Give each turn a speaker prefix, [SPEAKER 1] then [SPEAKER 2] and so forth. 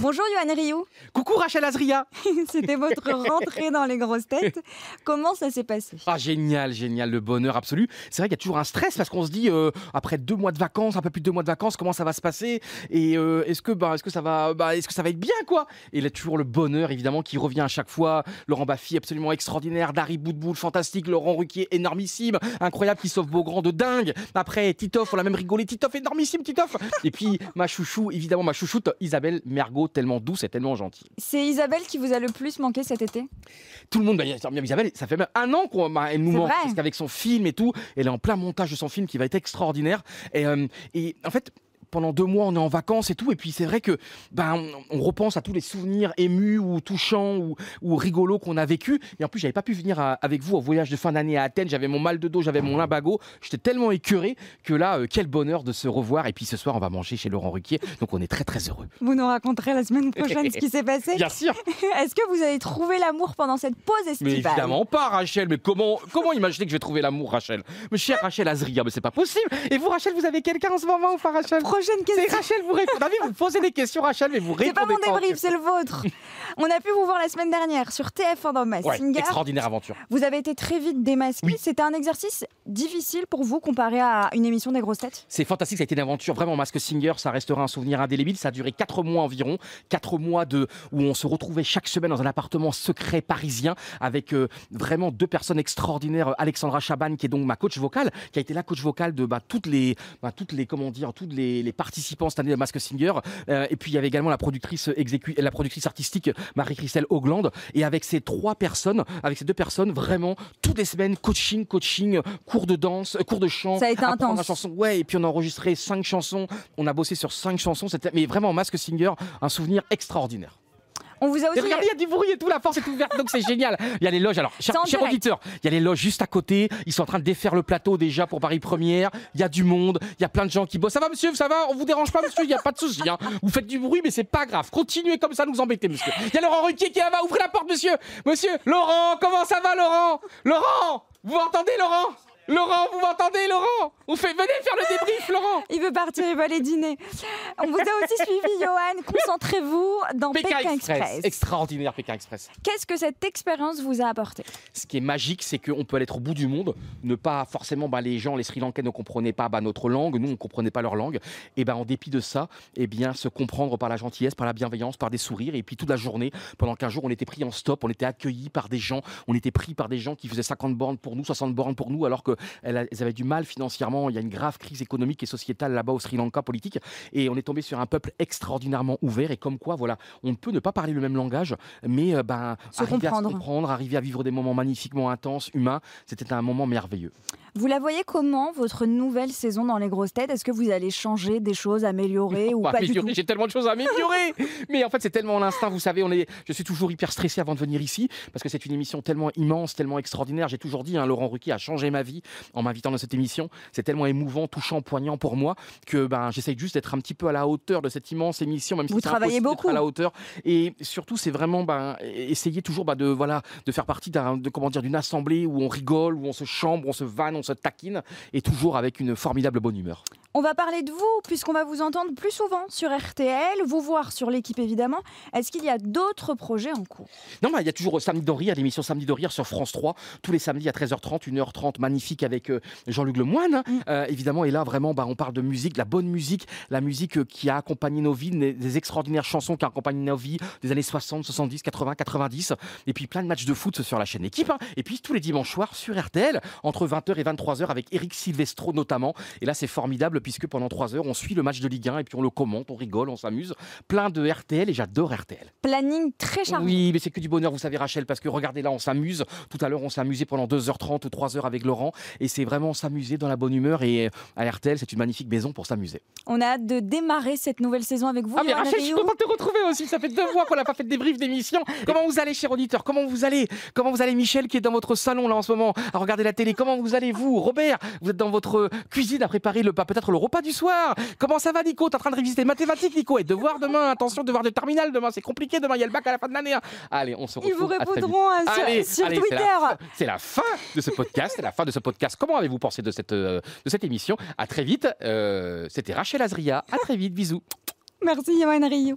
[SPEAKER 1] Bonjour Yoann Rioux,
[SPEAKER 2] Coucou Rachel Azria
[SPEAKER 1] c'était votre rentrée dans les grosses têtes. Comment ça s'est passé?
[SPEAKER 2] Ah génial, génial, le bonheur absolu. C'est vrai qu'il y a toujours un stress parce qu'on se dit euh, après deux mois de vacances, un peu plus de deux mois de vacances, comment ça va se passer? Et euh, est-ce que bah est-ce que ça va bah, est-ce que ça va être bien quoi? Et là toujours le bonheur évidemment qui revient à chaque fois. Laurent Baffy absolument extraordinaire, Dari Boudboul fantastique, Laurent Ruquier énormissime, incroyable qui sauve Beaugrand de dingue. Après Titoff, on l'a même rigolé, Titoff énormissime, Titoff. Et puis ma chouchou évidemment ma chouchoute Isabelle Mergot tellement douce et tellement gentille.
[SPEAKER 1] C'est Isabelle qui vous a le plus manqué cet été?
[SPEAKER 2] Tout le monde, bah, Isabelle, ça fait même un an qu'on bah, nous manque parce qu'avec son film et tout, elle est en plein montage de son film qui va être extraordinaire. Et, euh, et en fait. Pendant deux mois, on est en vacances et tout, et puis c'est vrai que ben on, on repense à tous les souvenirs émus ou touchants ou, ou rigolos qu'on a vécu. Et en plus, j'avais pas pu venir à- avec vous au voyage de fin d'année à Athènes. J'avais mon mal de dos, j'avais mon limbago. J'étais tellement écœuré que là, euh, quel bonheur de se revoir. Et puis ce soir, on va manger chez Laurent Ruquier, donc on est très très heureux.
[SPEAKER 1] Vous nous raconterez la semaine prochaine ce qui s'est passé.
[SPEAKER 2] Bien sûr.
[SPEAKER 1] Est-ce que vous avez trouvé l'amour pendant cette pause
[SPEAKER 2] Mais
[SPEAKER 1] estivale
[SPEAKER 2] évidemment pas, Rachel. Mais comment, comment imaginer que je vais trouver l'amour, Rachel? Mais chère Rachel Azria, mais c'est pas possible. Et vous, Rachel, vous avez quelqu'un en ce moment ou pas, Rachel?
[SPEAKER 1] Prochaine
[SPEAKER 2] C'est. Rachel, vous répondez. Vous posez des questions, Rachel, mais vous
[SPEAKER 1] C'est pas
[SPEAKER 2] répondez
[SPEAKER 1] mon débrief, c'est le vôtre. On a pu vous voir la semaine dernière sur TF1 dans Mask
[SPEAKER 2] Ouais,
[SPEAKER 1] Singer.
[SPEAKER 2] extraordinaire aventure.
[SPEAKER 1] Vous avez été très vite démasqué.
[SPEAKER 2] Oui.
[SPEAKER 1] C'était un exercice difficile pour vous comparé à une émission des grosses têtes?
[SPEAKER 2] C'est fantastique, ça a été une aventure vraiment Mask Singer, ça restera un souvenir indélébile. Ça a duré quatre mois environ, quatre mois de où on se retrouvait chaque semaine dans un appartement secret parisien avec euh, vraiment deux personnes extraordinaires. Alexandra Chaban, qui est donc ma coach vocale, qui a été la coach vocale de bah, toutes les, bah, toutes les, comment dire, toutes les, les participants cette année de Mask Singer. Euh, et puis il y avait également la productrice exécu- la productrice artistique Marie-Christelle Hoagland. Et avec ces trois personnes, avec ces deux personnes, vraiment toutes les semaines coaching, coaching, cours de danse, euh, cours de chant.
[SPEAKER 1] Ça a été intense.
[SPEAKER 2] chanson. Ouais, et puis on a enregistré cinq chansons. On a bossé sur cinq chansons. C'était, mais vraiment, Mask Singer, un souvenir extraordinaire.
[SPEAKER 1] On vous a
[SPEAKER 2] Et
[SPEAKER 1] aussi.
[SPEAKER 2] regardez, il y a du bruit et tout, la force est ouverte, donc c'est génial. Il y a les loges. Alors, cher, cher auditeur, il y a les loges juste à côté. Ils sont en train de défaire le plateau déjà pour Paris Première. Il y a du monde. Il y a plein de gens qui bossent. Ça va, monsieur Ça va On vous dérange pas, monsieur Il n'y a pas de souci. hein. Vous faites du bruit, mais c'est pas grave. Continuez comme ça, nous embêter, monsieur. Il y a Laurent Ruquier qui est là-bas. Ouvrez la porte, monsieur. Monsieur, Laurent, comment ça va, Laurent? Laurent Vous m'entendez, Laurent? Laurent, vous m'entendez, Laurent? On fait, venez faire le débrief, Laurent
[SPEAKER 1] Il veut partir, il veut aller dîner. On vous a aussi suivi, Johan. Concentrez-vous dans Pékin, Express.
[SPEAKER 2] Extraordinaire, Pékin Express.
[SPEAKER 1] Qu'est-ce que cette expérience vous a apporté?
[SPEAKER 2] Ce qui est magique, c'est qu'on peut aller être au bout du monde, ne pas forcément, bah, les gens, les Sri Lankais ne comprenaient pas bah, notre langue, nous on ne comprenait pas leur langue, et ben en dépit de ça, eh bien se comprendre par la gentillesse, par la bienveillance, par des sourires, et puis toute la journée, pendant 15 jours, on était pris en stop, on était accueillis par des gens, on était pris par des gens qui faisaient 50 bornes pour nous, 60 bornes pour nous, alors qu'elles avaient du mal financièrement, il y a une grave crise économique et sociétale là-bas au Sri Lanka politique, et on est tombé sur un peuple extraordinairement ouvert, et comme quoi, voilà, on ne peut ne pas parler le même langage, mais euh, ben,
[SPEAKER 1] Se
[SPEAKER 2] arriver à
[SPEAKER 1] comprendre.
[SPEAKER 2] se comprendre, arriver à vivre des moments magnifiquement intenses, humains, c'était un moment merveilleux.
[SPEAKER 1] Vous la voyez comment, votre nouvelle saison dans les grosses têtes? Est-ce que vous allez changer des choses, améliorer ou
[SPEAKER 2] Bah,
[SPEAKER 1] pas du tout?
[SPEAKER 2] J'ai tellement de choses à améliorer. Mais en fait, c'est tellement l'instinct, vous savez, on est, je suis toujours hyper stressé avant de venir ici parce que c'est une émission tellement immense, tellement extraordinaire. J'ai toujours dit, hein, Laurent Ruquier a changé ma vie en m'invitant dans cette émission. C'est tellement émouvant, touchant, poignant pour moi que ben, j'essaye juste d'être un petit peu à la hauteur de cette immense émission, même si
[SPEAKER 1] Vous travaillez beaucoup.
[SPEAKER 2] à la hauteur. Et surtout, c'est vraiment ben, essayer toujours ben, de, voilà, de faire partie de, comment dire, d'une assemblée où on rigole, où on se chambre, on se vanne, on se taquine et toujours avec une formidable bonne humeur.
[SPEAKER 1] On va parler de vous, puisqu'on va vous entendre plus souvent sur RTL, vous voir sur l'équipe évidemment. Est-ce qu'il y a d'autres projets en cours?
[SPEAKER 2] Non, mais il y a toujours euh, Samedi de rire, l'émission Samedi de rire sur France 3, tous les samedis à 13h30, 1h30, magnifique avec euh, Jean-Luc Lemoine, hein,
[SPEAKER 1] Mm.
[SPEAKER 2] euh, évidemment. Et là, vraiment, bah, on parle de musique, de la bonne musique, la musique euh, qui a accompagné nos vies, des, des extraordinaires chansons qui ont accompagné nos vies des années 60, 70, 80, 90. Et puis plein de matchs de foot sur la chaîne équipe. hein. Et puis tous les dimanches soirs sur RTL, entre 20h et 23h, avec Eric Silvestro notamment. Et là, c'est formidable puisque pendant 3 heures, on suit le match de Ligue 1 et puis on le commente, on rigole, on s'amuse. Plein de RTL et j'adore RTL.
[SPEAKER 1] Planning très chargé.
[SPEAKER 2] Oui, mais c'est que du bonheur, vous savez, Rachel, parce que regardez là, on s'amuse. Tout à l'heure, on s'est amusé pendant 2h30 ou 3h avec Laurent. Et c'est vraiment s'amuser dans la bonne humeur. Et euh, à RTL, c'est une magnifique maison pour s'amuser.
[SPEAKER 1] On a hâte de démarrer cette nouvelle saison avec vous.
[SPEAKER 2] Ah, mais Rachel, je suis
[SPEAKER 1] Rioux.
[SPEAKER 2] content de te retrouver aussi. Ça fait deux mois qu'on n'a pas fait de débrief d'émission. Comment vous allez, cher auditeur? Comment vous allez? Comment vous allez, Michel, qui est dans votre salon là en ce moment à regarder la télé? Comment vous allez, vous? Robert Vous êtes dans votre cuisine à préparer le, peut-être le repas du soir. Comment ça va, Nico? T'es en train de réviser mathématiques, Nico? Et devoir demain, attention, devoir de terminal demain, c'est compliqué demain, il y a le bac à la fin de l'année. hein. Allez, on se retrouve.
[SPEAKER 1] Ils vous répondront à- sur,
[SPEAKER 2] Allez,
[SPEAKER 1] sur
[SPEAKER 2] allez, c'est
[SPEAKER 1] Twitter.
[SPEAKER 2] C'est la fin de ce podcast. C'est la fin de ce podcast. Comment avez-vous pensé de cette, euh, de cette émission? À très vite. Euh, C'était Rachel Azria. À très vite. Bisous.
[SPEAKER 1] Merci, Yoann Ryu.